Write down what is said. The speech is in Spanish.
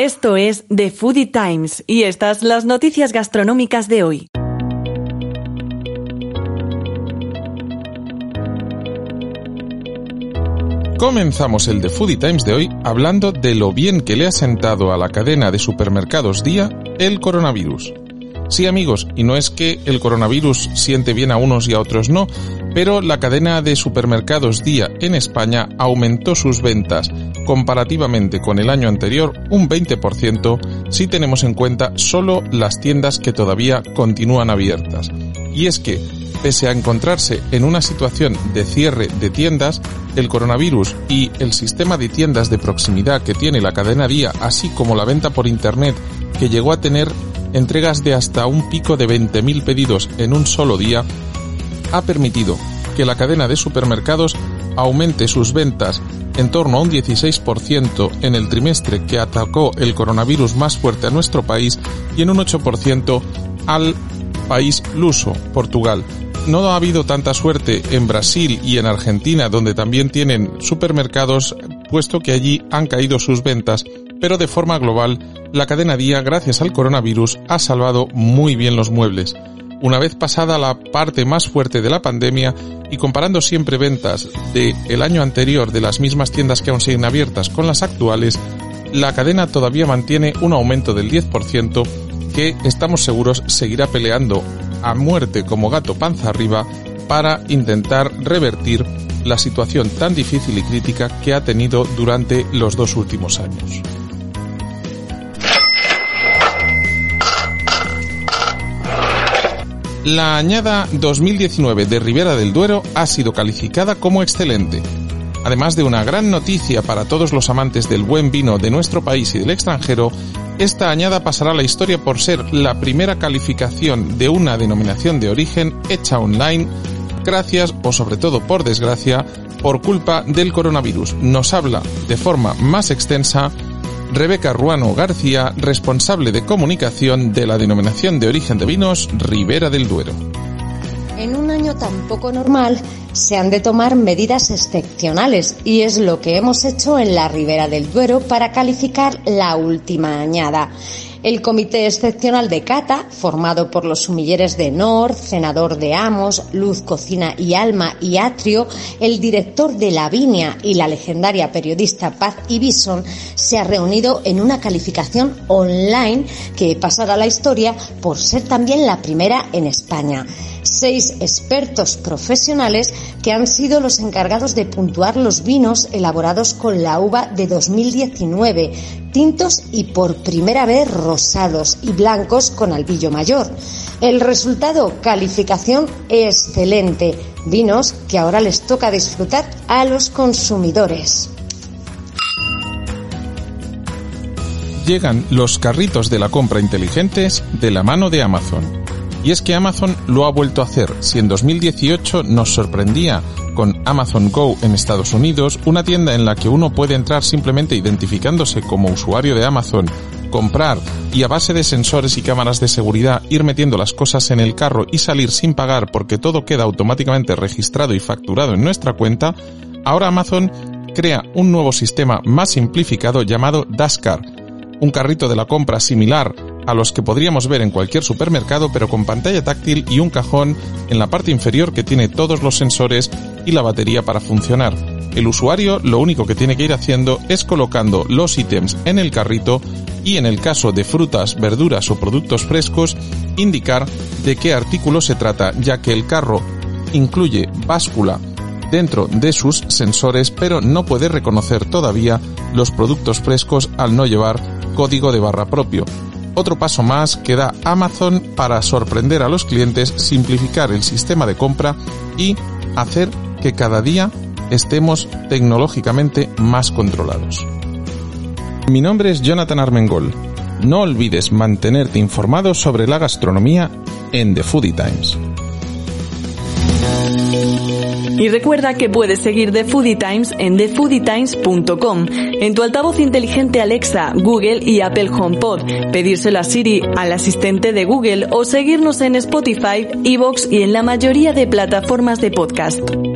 Esto es The Foodie Times y estas las noticias gastronómicas de hoy. Comenzamos el The Foodie Times de hoy hablando de lo bien que le ha sentado a la cadena de supermercados Día el coronavirus. Sí amigos, y no es que el coronavirus siente bien a unos y a otros no, pero la cadena de supermercados Día en España aumentó sus ventas comparativamente con el año anterior un 20% si tenemos en cuenta solo las tiendas que todavía continúan abiertas. Y es que, pese a encontrarse en una situación de cierre de tiendas, el coronavirus y el sistema de tiendas de proximidad que tiene la cadena Día, así como la venta por Internet, que llegó a tener entregas de hasta un pico de 20.000 pedidos en un solo día, ha permitido que la cadena de supermercados aumente sus ventas en torno a un 16% en el trimestre que atacó el coronavirus más fuerte a nuestro país y en un 8% al país luso, Portugal. No ha habido tanta suerte en Brasil y en Argentina, donde también tienen supermercados, puesto que allí han caído sus ventas, pero de forma global, la cadena Día, gracias al coronavirus, ha salvado muy bien los muebles. Una vez pasada la parte más fuerte de la pandemia y comparando siempre ventas del el año anterior de las mismas tiendas que aún siguen abiertas con las actuales, la cadena todavía mantiene un aumento del 10% que estamos seguros seguirá peleando a muerte como gato panza arriba para intentar revertir la situación tan difícil y crítica que ha tenido durante los dos últimos años. La añada 2019 de Ribera del Duero ha sido calificada como excelente. Además de una gran noticia para todos los amantes del buen vino de nuestro país y del extranjero, esta añada pasará a la historia por ser la primera calificación de una denominación de origen hecha online gracias o sobre todo por desgracia por culpa del coronavirus. Nos habla de forma más extensa Rebeca Ruano García, responsable de comunicación de la denominación de origen de vinos Ribera del Duero. En un año tan poco normal se han de tomar medidas excepcionales y es lo que hemos hecho en la Ribera del Duero para calificar la última añada. El Comité Excepcional de Cata, formado por los sumilleres de Nor, Senador de Amos, Luz Cocina y Alma y Atrio, el director de La Viña y la legendaria periodista Paz Ibison, se ha reunido en una calificación online que pasará a la historia por ser también la primera en España. Seis expertos profesionales que han sido los encargados de puntuar los vinos elaborados con la uva de 2019, tintos y por primera vez rosados y blancos con albillo mayor. El resultado, calificación excelente, vinos que ahora les toca disfrutar a los consumidores. Llegan los carritos de la compra inteligentes de la mano de Amazon. Y es que Amazon lo ha vuelto a hacer. Si en 2018 nos sorprendía con Amazon Go en Estados Unidos, una tienda en la que uno puede entrar simplemente identificándose como usuario de Amazon, comprar y a base de sensores y cámaras de seguridad ir metiendo las cosas en el carro y salir sin pagar porque todo queda automáticamente registrado y facturado en nuestra cuenta, ahora Amazon crea un nuevo sistema más simplificado llamado Dashcar, un carrito de la compra similar a los que podríamos ver en cualquier supermercado, pero con pantalla táctil y un cajón en la parte inferior que tiene todos los sensores y la batería para funcionar. El usuario lo único que tiene que ir haciendo es colocando los ítems en el carrito y en el caso de frutas, verduras o productos frescos, indicar de qué artículo se trata, ya que el carro incluye báscula dentro de sus sensores, pero no puede reconocer todavía los productos frescos al no llevar código de barra propio otro paso más que da Amazon para sorprender a los clientes, simplificar el sistema de compra y hacer que cada día estemos tecnológicamente más controlados. Mi nombre es Jonathan Armengol. No olvides mantenerte informado sobre la gastronomía en The Foodie Times. Y recuerda que puedes seguir The Foodie Times en thefoodietimes.com, en tu altavoz inteligente Alexa, Google y Apple HomePod, pedírselo a Siri, al asistente de Google o seguirnos en Spotify, Evox y en la mayoría de plataformas de podcast.